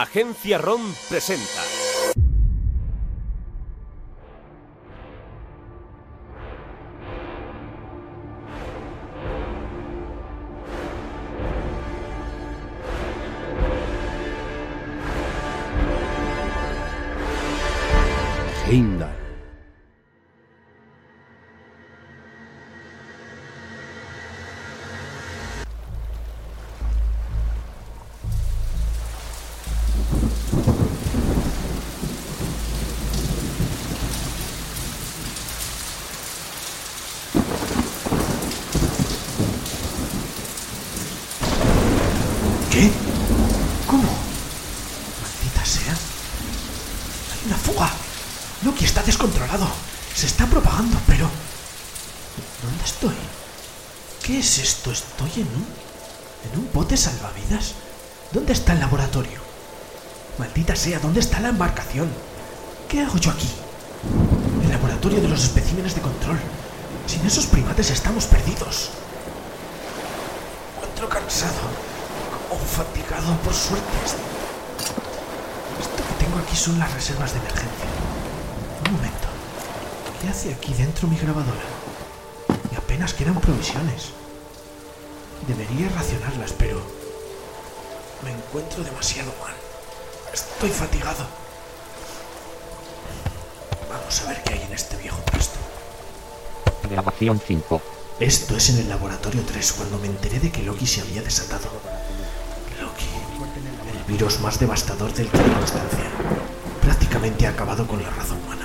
Agencia ROM presenta. ¿Qué es esto? ¿Estoy en un... en un bote salvavidas? ¿Dónde está el laboratorio? Maldita sea, ¿dónde está la embarcación? ¿Qué hago yo aquí? El laboratorio de los especímenes de control. Sin esos primates estamos perdidos. Me encuentro cansado o fatigado por suerte. Esto que tengo aquí son las reservas de emergencia. Un momento. ¿Qué hace aquí dentro mi grabadora? Y apenas quedan provisiones. Debería racionarlas, pero me encuentro demasiado mal. Estoy fatigado. Vamos a ver qué hay en este viejo puesto. Grabación 5. Esto es en el laboratorio 3 cuando me enteré de que Loki se había desatado. Loki, el virus más devastador del que constancia, prácticamente ha acabado con la raza humana.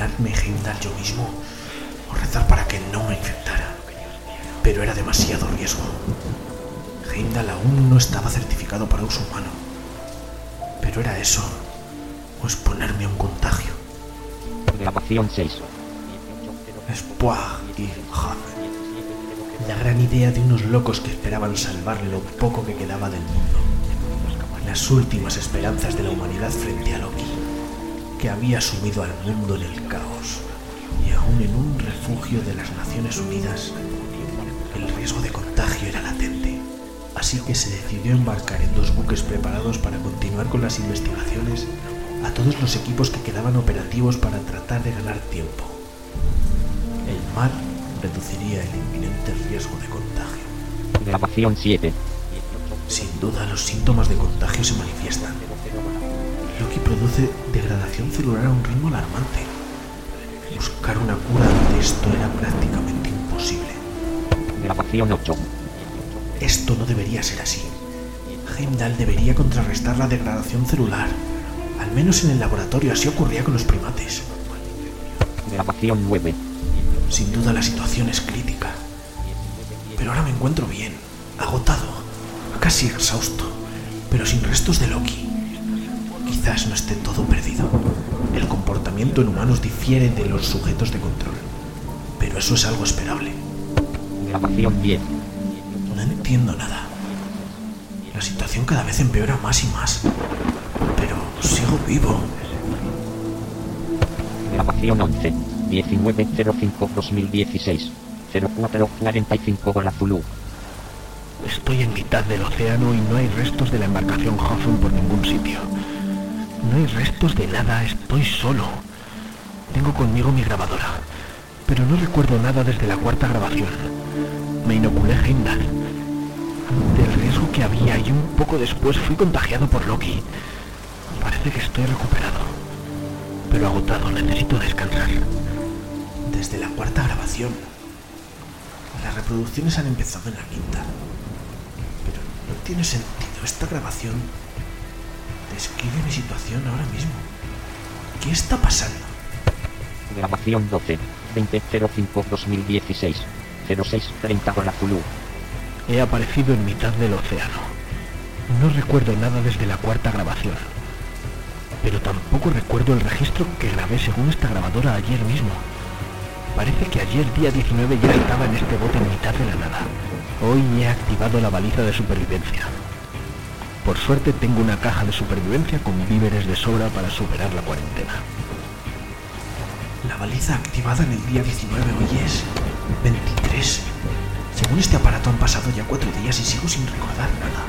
Heimdall yo mismo o rezar para que no me infectara. Pero era demasiado riesgo. Heimdall aún no estaba certificado para uso humano. Pero era eso, o exponerme a un contagio. Grabación 6. Spoah y Hub. La gran idea de unos locos que esperaban salvar lo poco que quedaba del mundo. Las últimas esperanzas de la humanidad frente a Loki, que había sumido al mundo en el caos. Y aún en un refugio de las Naciones Unidas, el riesgo de contagio era latente. Así que se decidió embarcar en dos buques preparados para continuar con las investigaciones a todos los equipos que quedaban operativos para tratar de ganar tiempo. El mar reduciría el inminente riesgo de contagio. Grabación 7. Sin duda, los síntomas de contagio se manifiestan. Loki produce degradación celular a un ritmo alarmante. Buscar una cura ante esto era prácticamente imposible. Grabación 8. Esto no debería ser así. Heimdall debería contrarrestar la degradación celular. Al menos en el laboratorio así ocurría con los primates. Grabación 9. Sin duda la situación es crítica. Pero ahora me encuentro bien, agotado, casi exhausto, pero sin restos de Loki. Quizás no esté todo perdido. El comportamiento en humanos difiere de los sujetos de control. Pero eso es algo esperable. Grabación 10. No entiendo nada. La situación cada vez empeora más y más. Pero sigo vivo. Grabación 11. 1905-2016. 0445 Hora Zulu. Estoy en mitad del océano y no hay restos de la embarcación Hawthorne por ningún sitio. No hay restos de nada, estoy solo. Tengo conmigo mi grabadora, pero no recuerdo nada desde la cuarta grabación. Me inoculé Heimdall. Ante el riesgo que había y un poco después fui contagiado por Loki. Parece que estoy recuperado, pero agotado, necesito descansar. Desde la cuarta grabación. Las reproducciones han empezado en la quinta. Pero no tiene sentido. Esta grabación describe mi situación ahora mismo. ¿Qué está pasando? Grabación 12. 2005-2016. 0630 Hora Zulu. He aparecido en mitad del océano. No recuerdo nada desde la cuarta grabación. Pero tampoco recuerdo el registro que grabé según esta grabadora ayer mismo. Parece que ayer día 19 ya estaba en este bote en mitad de la nada. Hoy he activado la baliza de supervivencia. Por suerte tengo una caja de supervivencia con víveres de sobra para superar la cuarentena. La baliza activada en el día 19 hoy es 23. Según este aparato han pasado ya cuatro días y sigo sin recordar nada.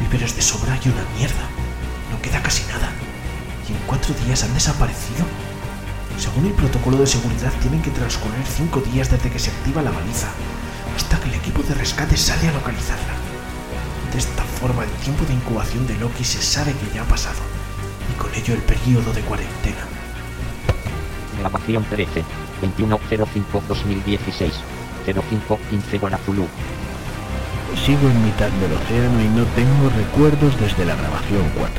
Víveres de sobra y una mierda. No queda casi nada. ¿Y en cuatro días han desaparecido? Según el protocolo de seguridad tienen que transcurrir cinco días desde que se activa la baliza hasta que el equipo de rescate sale a localizarla. De esta forma el tiempo de incubación de Loki se sabe que ya ha pasado y con ello el periodo de cuarentena. Grabación 13. 21.05.2016. 05.15 Gol Azulú. Sigo en mitad del océano y no tengo recuerdos desde la grabación 4.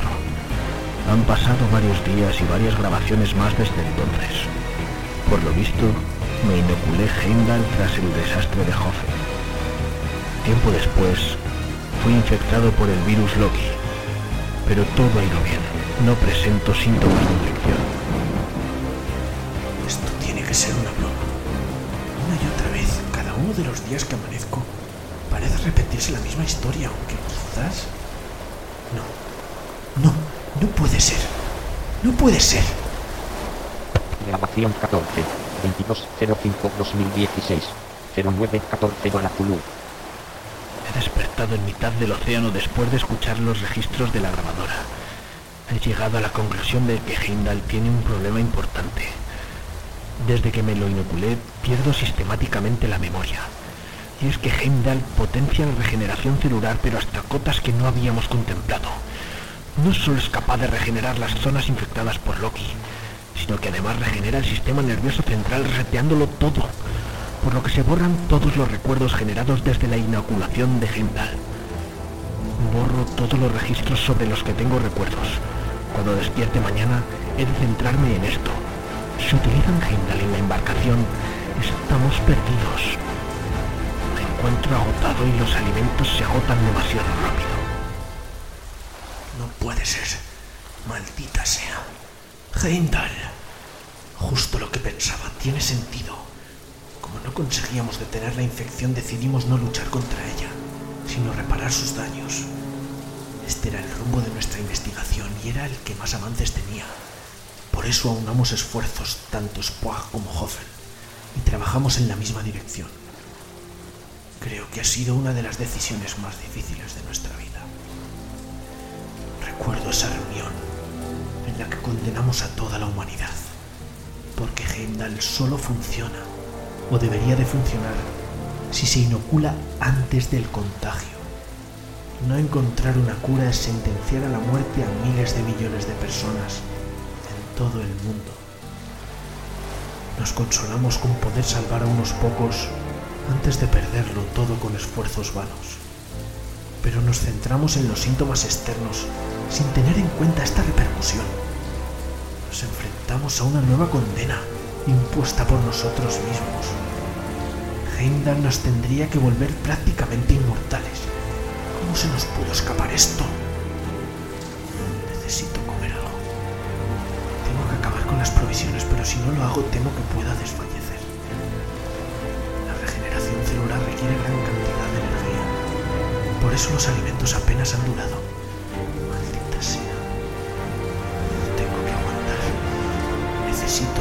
Han pasado varios días y varias grabaciones más desde entonces. Por lo visto, me inoculé Heimdall tras el desastre de Hoffen. Tiempo después, fui infectado por el virus Loki. Pero todo ha ido bien. No presento síntomas de infección. Esto tiene que ser una broma. Una y otra vez, cada uno de los días que amanezco, parece repetirse la misma historia, aunque quizás... No, no, no puede ser. No puede ser. Grabación 14. 22.05.2016. 09.14 Gol En mitad del océano después de escuchar los registros de la grabadora. He llegado a la conclusión de que Heimdall tiene un problema importante. Desde que me lo inoculé, pierdo sistemáticamente la memoria. Y es que Heimdall potencia la regeneración celular, pero hasta cotas que no habíamos contemplado. No solo es capaz de regenerar las zonas infectadas por Loki, sino que además regenera el sistema nervioso central reseteándolo todo, por lo que se borran todos los recuerdos generados desde la inoculación de Heimdall. Borro todos los registros sobre los que tengo recuerdos. Cuando despierte mañana, he de centrarme en esto. Si utilizan Heimdall en la embarcación, estamos perdidos. Me encuentro agotado y los alimentos se agotan demasiado rápido. No puede ser. Maldita sea. Heimdall. Justo lo que pensaba. Tiene sentido. No conseguíamos detener la infección, decidimos no luchar contra ella, sino reparar sus daños. Este era el rumbo de nuestra investigación y era el que más avances tenía. Por eso aunamos esfuerzos, tanto Spoag como Hoffen, y trabajamos en la misma dirección. Creo que ha sido una de las decisiones más difíciles de nuestra vida. Recuerdo esa reunión en la que condenamos a toda la humanidad, porque Heimdall solo funciona, o debería de funcionar, si se inocula antes del contagio. No encontrar una cura es sentenciar a la muerte a miles de millones de personas en todo el mundo. Nos consolamos con poder salvar a unos pocos antes de perderlo todo con esfuerzos vanos. Pero nos centramos en los síntomas externos sin tener en cuenta esta repercusión. Nos enfrentamos a una nueva condena impuesta por nosotros mismos. Heimdall nos tendría que volver prácticamente inmortales. ¿Cómo se nos pudo escapar esto? Necesito comer algo. Tengo que acabar con las provisiones, pero si no lo hago temo que pueda desfallecer. La regeneración celular requiere gran cantidad de energía. Por eso los alimentos apenas han durado.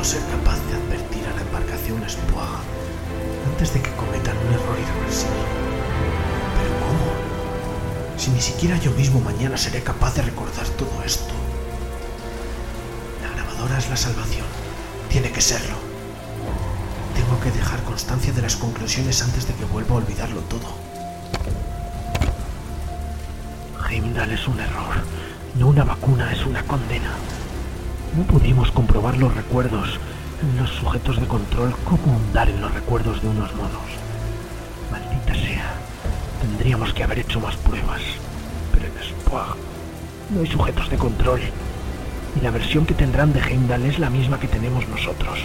Ser capaz de advertir a la embarcación Spoag antes de que cometan un error irreversible. Pero ¿cómo? Si ni siquiera yo mismo mañana seré capaz de recordar todo esto. La grabadora es la salvación. Tiene que serlo. Tengo que dejar constancia de las conclusiones antes de que vuelva a olvidarlo todo. Heimdall es un error, no una vacuna, es una condena. No pudimos comprobar los recuerdos los sujetos de control como hundar en los recuerdos de unos monos. Maldita sea, tendríamos que haber hecho más pruebas. Pero en Spoag no hay sujetos de control. Y la versión que tendrán de Heimdall es la misma que tenemos nosotros.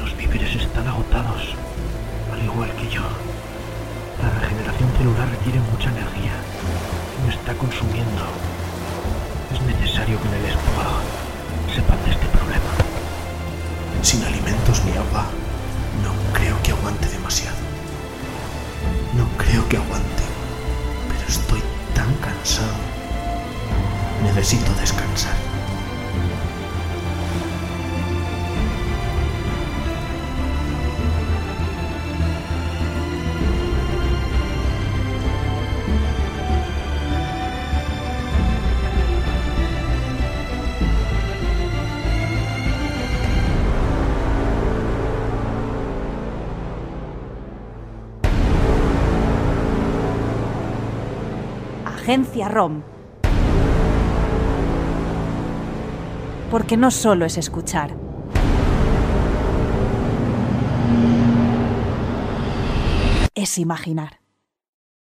Los víveres están agotados, al igual que yo. La regeneración celular requiere mucha energía me está consumiendo. Es necesario que en el Spoag sepan de este problema. Sin alimentos ni agua, no creo que aguante demasiado. No creo que aguante, pero estoy tan cansado. Necesito descansar. Agencia ROM. Porque no solo es escuchar. Es imaginar.